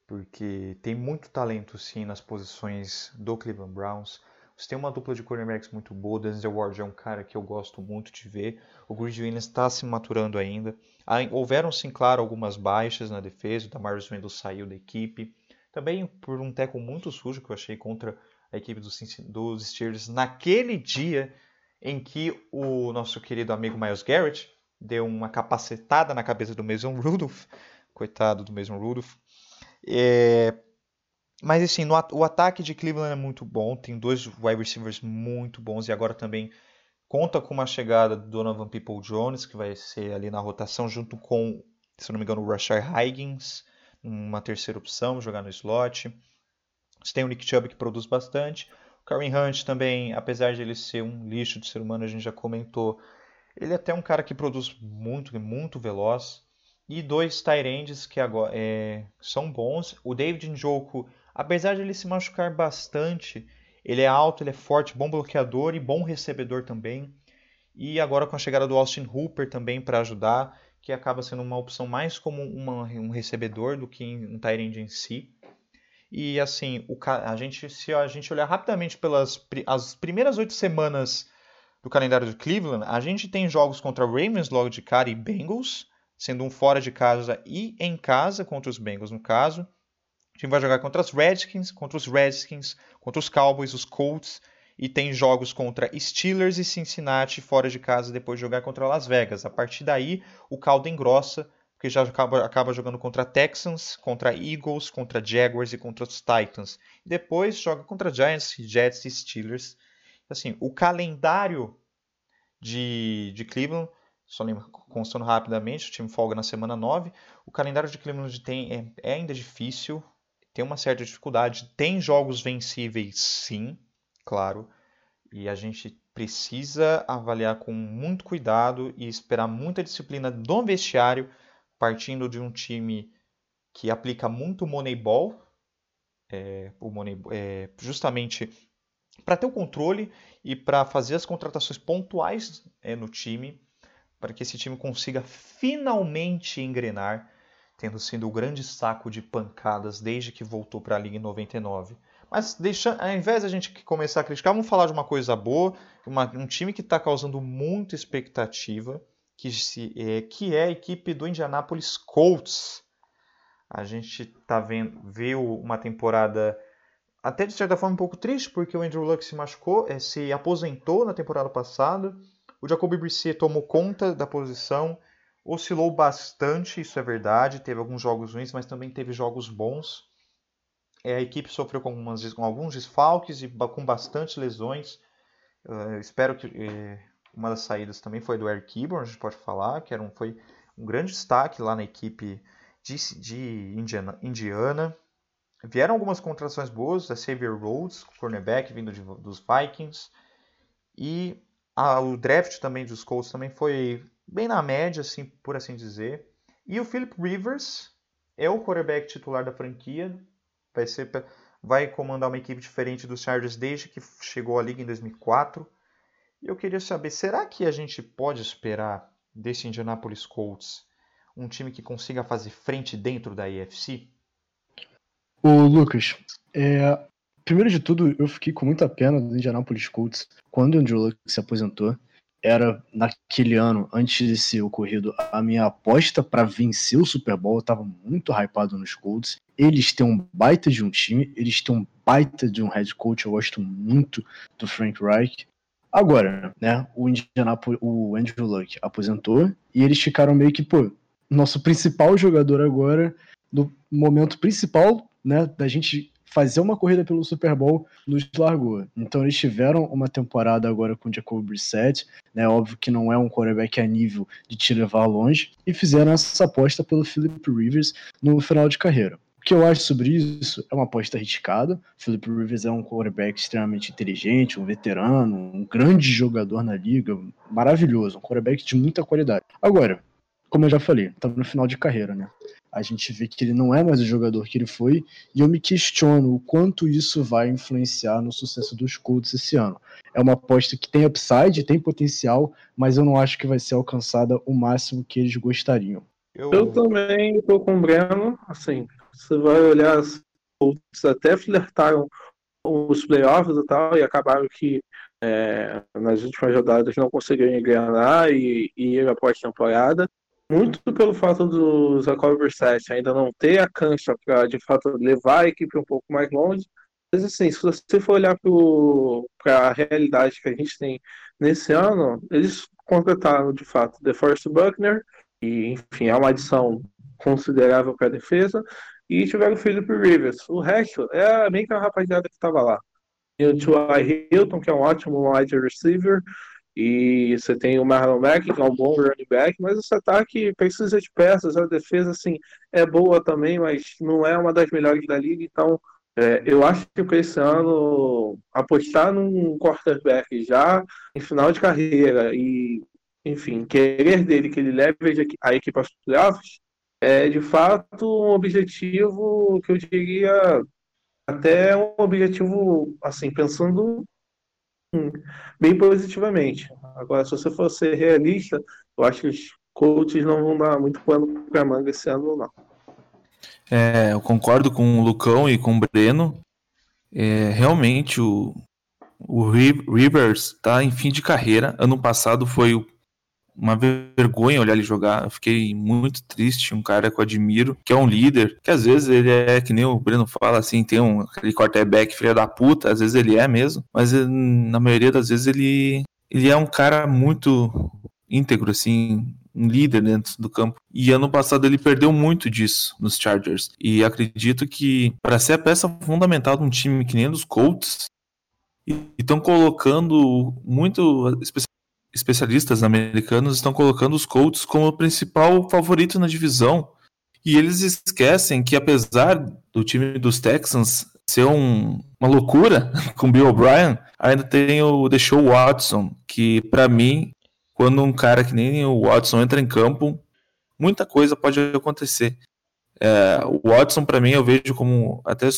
porque tem muito talento sim nas posições do Cleveland Browns. Você tem uma dupla de cornerbacks muito boa. Denzel Ward é um cara que eu gosto muito de ver. O Grid Williams está se maturando ainda. Houveram, sim, claro, algumas baixas na defesa. O Damaris Wendell saiu da equipe. Também por um teco muito sujo que eu achei contra a equipe dos, dos Steelers naquele dia em que o nosso querido amigo Miles Garrett deu uma capacetada na cabeça do Mason <laughs> Rudolph. Coitado do Mason Rudolph. É, mas assim, no, o ataque de Cleveland é muito bom, tem dois wide receivers muito bons e agora também conta com uma chegada do Donovan People Jones, que vai ser ali na rotação, junto com, se não me engano, o Rashard Higgins, uma terceira opção, jogar no slot. Você tem o Nick Chubb que produz bastante. O Karen Hunt também, apesar de ele ser um lixo de ser humano, a gente já comentou, ele é até um cara que produz muito, muito veloz. E dois tight que agora é, são bons. O David Njoku Apesar de ele se machucar bastante, ele é alto, ele é forte, bom bloqueador e bom recebedor também. E agora com a chegada do Austin Hooper também para ajudar, que acaba sendo uma opção mais como uma, um recebedor do que um tight em si. E assim, o, a gente, se a gente olhar rapidamente pelas as primeiras oito semanas do calendário de Cleveland, a gente tem jogos contra Ravens logo de cara e Bengals, sendo um fora de casa e em casa contra os Bengals no caso. O time vai jogar contra os Redskins, contra os Redskins, contra os Cowboys, os Colts e tem jogos contra Steelers e Cincinnati fora de casa depois de jogar contra Las Vegas. A partir daí, o caldo engrossa, porque já acaba, acaba jogando contra Texans, contra Eagles, contra Jaguars e contra os Titans. Depois joga contra Giants, Jets e Steelers. Assim, o calendário de, de Cleveland, só constando rapidamente, o time folga na semana 9. O calendário de Cleveland tem, é, é ainda difícil, tem uma certa dificuldade. Tem jogos vencíveis, sim, claro. E a gente precisa avaliar com muito cuidado e esperar muita disciplina do vestiário, partindo de um time que aplica muito moneyball, é, o money, é, justamente para ter o controle e para fazer as contratações pontuais é, no time, para que esse time consiga finalmente engrenar tendo sido o grande saco de pancadas desde que voltou para a Liga em 99. Mas deixa, ao invés de a gente começar a criticar, vamos falar de uma coisa boa, uma, um time que está causando muita expectativa, que, se, é, que é a equipe do Indianapolis Colts. A gente está vendo, viu uma temporada até de certa forma um pouco triste, porque o Andrew Luck se machucou, é, se aposentou na temporada passada. O Jacoby Brissett tomou conta da posição Oscilou bastante, isso é verdade. Teve alguns jogos ruins, mas também teve jogos bons. É, a equipe sofreu com, algumas, com, alguns desfalques e com bastante lesões. Uh, espero que uh, uma das saídas também foi do Eric Kibon, a gente pode falar, que era um, foi um grande destaque lá na equipe de, de Indiana, Indiana. Vieram algumas contratações boas, da Xavier Rhodes, cornerback vindo de, dos Vikings. E a, o draft também dos Colts também foi bem na média, assim, por assim dizer. E o Philip Rivers é o quarterback titular da franquia, vai ser vai comandar uma equipe diferente dos Chargers desde que chegou à liga em 2004. E eu queria saber, será que a gente pode esperar desse Indianapolis Colts um time que consiga fazer frente dentro da AFC? O Lucas, é, primeiro de tudo, eu fiquei com muita pena do Indianapolis Colts quando o Andrew Luck se aposentou era naquele ano, antes de ser ocorrido, a minha aposta para vencer o Super Bowl. Eu tava muito hypado nos Colts. Eles têm um baita de um time, eles têm um baita de um head coach. Eu gosto muito do Frank Reich. Agora, né, o Indianapolis, o Andrew Luck aposentou e eles ficaram meio que, pô, nosso principal jogador agora, no momento principal, né, da gente fazer uma corrida pelo Super Bowl nos largou. Então eles tiveram uma temporada agora com o Jacob Brissett, né? Óbvio que não é um quarterback a nível de te levar longe, e fizeram essa aposta pelo Philip Rivers no final de carreira. O que eu acho sobre isso é uma aposta arriscada. Philip Rivers é um quarterback extremamente inteligente, um veterano, um grande jogador na liga, maravilhoso, um quarterback de muita qualidade. Agora, como eu já falei, tá no final de carreira, né? A gente vê que ele não é mais o jogador que ele foi, e eu me questiono o quanto isso vai influenciar no sucesso dos Colts esse ano. É uma aposta que tem upside, tem potencial, mas eu não acho que vai ser alcançada o máximo que eles gostariam. Eu, eu também estou com o Breno, assim, você vai olhar, os Colts até flertaram os playoffs e tal, e acabaram que é, nas últimas rodadas não conseguiram engrenar e, e ir após temporada muito pelo fato do Jacob ainda não ter a cancha para de fato levar a equipe um pouco mais longe. Mas assim, se você for olhar para a realidade que a gente tem nesse ano, eles completaram de fato The Forest Buckner, e enfim, é uma adição considerável para a defesa, e tiveram o Philip Rivers. O resto é meio que a rapaziada que estava lá. E o T.Y. Hilton, que é um ótimo wide receiver, e você tem o Marlon Mack, que é um bom running back, mas esse ataque precisa de peças, a defesa assim é boa também, mas não é uma das melhores da liga, então é, eu acho que para esse ano apostar num quarterback já em final de carreira e, enfim, querer dele que ele leve a equipe aos playoffs é de fato um objetivo que eu diria até um objetivo assim pensando bem positivamente. Agora, se você for ser realista, eu acho que os coaches não vão dar muito pano para manga esse ano, não. É, eu concordo com o Lucão e com o Breno. É, realmente, o, o Rivers está em fim de carreira. Ano passado foi o uma vergonha olhar ele jogar. Eu fiquei muito triste. Um cara que eu admiro, que é um líder, que às vezes ele é, que nem o Breno fala, assim, tem um aquele quarterback filha da puta, às vezes ele é mesmo, mas ele, na maioria das vezes ele, ele é um cara muito íntegro, assim, um líder dentro do campo. E ano passado ele perdeu muito disso nos Chargers. E acredito que para ser a peça fundamental de um time que nem dos Colts, estão colocando muito, especialistas americanos estão colocando os Colts como o principal favorito na divisão. E eles esquecem que, apesar do time dos Texans ser um, uma loucura <laughs> com Bill O'Brien, ainda tem o Deshaun Watson, que, para mim, quando um cara que nem o Watson entra em campo, muita coisa pode acontecer. É, o Watson, para mim, eu vejo como até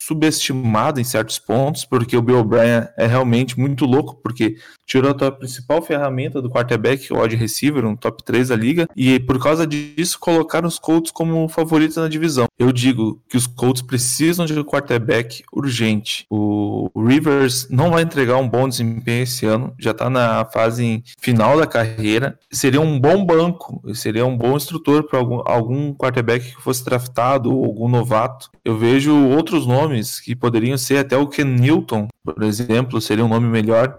subestimado em certos pontos, porque o Bill O'Brien é realmente muito louco, porque tirou a tua principal ferramenta do quarterback, o wide receiver, um top 3 da liga, e por causa disso colocaram os Colts como favoritos na divisão. Eu digo que os Colts precisam de um quarterback urgente. O Rivers não vai entregar um bom desempenho esse ano, já está na fase final da carreira. Seria um bom banco, seria um bom instrutor para algum, algum quarterback que fosse draftado ou algum novato. Eu vejo outros nomes que poderiam ser até o Ken Newton, por exemplo, seria um nome melhor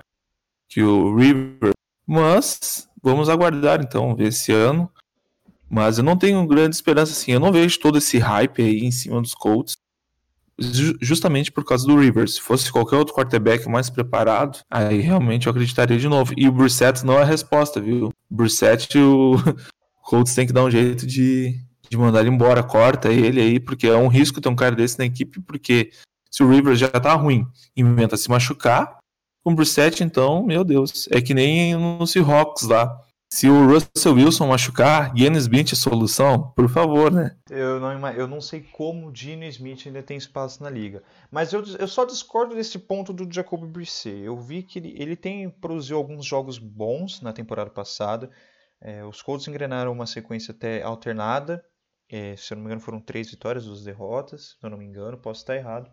que o River. Mas vamos aguardar então, ver esse ano. Mas eu não tenho grande esperança assim. Eu não vejo todo esse hype aí em cima dos Colts. Justamente por causa do Rivers. Se fosse qualquer outro quarterback mais preparado, aí realmente eu acreditaria de novo. E o Brissett não é a resposta, viu? Brissett, o <laughs> Colts tem que dar um jeito de, de mandar ele embora. Corta ele aí, porque é um risco ter um cara desse na equipe, porque se o Rivers já tá ruim, inventa se machucar, com o Brissett, então, meu Deus, é que nem no Seahawks lá. Se o Russell Wilson machucar, Gene Smith é solução? Por favor, né? Eu não, eu não sei como o Gene Smith ainda tem espaço na liga. Mas eu, eu só discordo desse ponto do Jacob Brissett. Eu vi que ele, ele tem produzido alguns jogos bons na temporada passada. É, os Colts engrenaram uma sequência até alternada. É, se eu não me engano, foram três vitórias, duas derrotas. Se eu não me engano, posso estar errado.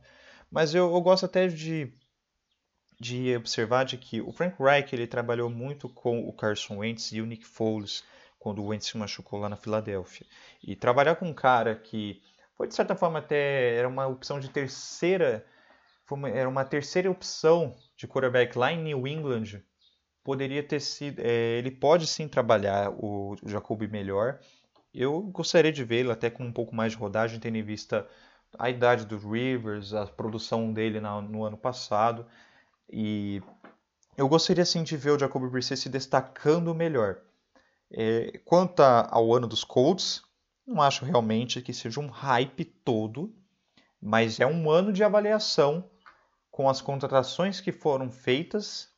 Mas eu, eu gosto até de de observar de que o Frank Reich ele trabalhou muito com o Carson Wentz e o Nick Foles quando o Wentz se machucou lá na Filadélfia. E trabalhar com um cara que foi de certa forma até era uma opção de terceira, uma, era uma terceira opção de quarterback lá em New England, poderia ter sido, é, ele pode sim trabalhar o, o Jacoby melhor. Eu gostaria de vê-lo até com um pouco mais de rodagem, tendo em vista a idade do Rivers, a produção dele na, no ano passado. E eu gostaria sim de ver o Jacoby Brissett se destacando melhor. É, quanto ao ano dos Colts, não acho realmente que seja um hype todo, mas é um ano de avaliação com as contratações que foram feitas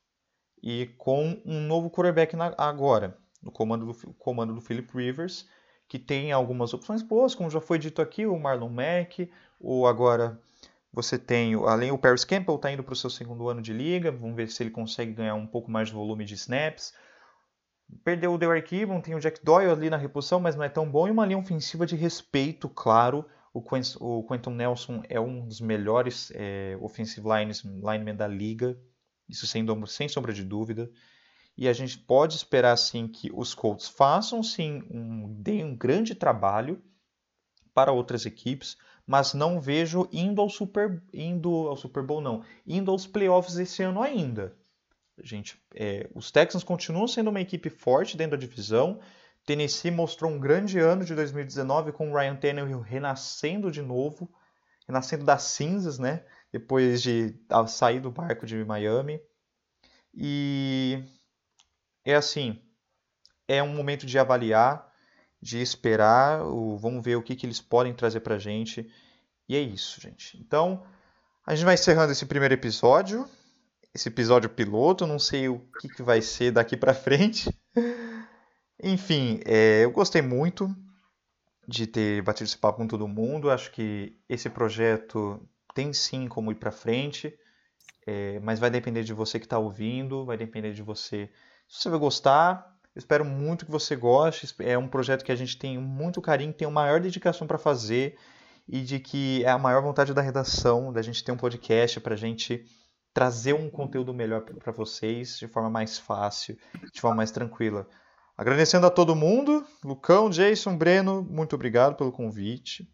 e com um novo quarterback na, agora. no comando do, comando do Philip Rivers, que tem algumas opções boas, como já foi dito aqui, o Marlon Mack, ou agora você tem, além o Paris Campbell está indo para o seu segundo ano de liga, vamos ver se ele consegue ganhar um pouco mais de volume de snaps. Perdeu o Derek Gibbon, tem o Jack Doyle ali na reposição, mas não é tão bom, e uma linha ofensiva de respeito, claro. O, Quentin Nelson é um dos melhores é, offensive lines, linemen da liga, isso sem, sem sombra de dúvida. E a gente pode esperar sim que os Colts façam sim um, deem um grande trabalho para outras equipes, mas não vejo indo ao Super, indo ao Super Bowl não, indo aos playoffs esse ano ainda. Gente, é, os Texans continuam sendo uma equipe forte dentro da divisão. Tennessee mostrou um grande ano de 2019 com o Ryan Tannehill renascendo de novo, renascendo das cinzas, né? Depois de sair do barco de Miami. E é assim, é um momento de avaliar, de esperar, vamos ver o que, que eles podem trazer para a gente. E é isso, gente. Então, a gente vai encerrando esse primeiro episódio, esse episódio piloto. Não sei o que, que vai ser daqui para <laughs> frente. Enfim, é, eu gostei muito de ter batido esse papo com todo mundo. Acho que esse projeto tem sim como ir para frente, é, mas vai depender de você que está ouvindo, vai depender de você se você vai gostar. Espero muito que você goste. É um projeto que a gente tem muito carinho, tem uma maior dedicação para fazer e de que é a maior vontade da redação, da gente ter um podcast para a gente trazer um conteúdo melhor para vocês de forma mais fácil, de forma mais tranquila. Agradecendo a todo mundo, Lucão, Jason, Breno, muito obrigado pelo convite.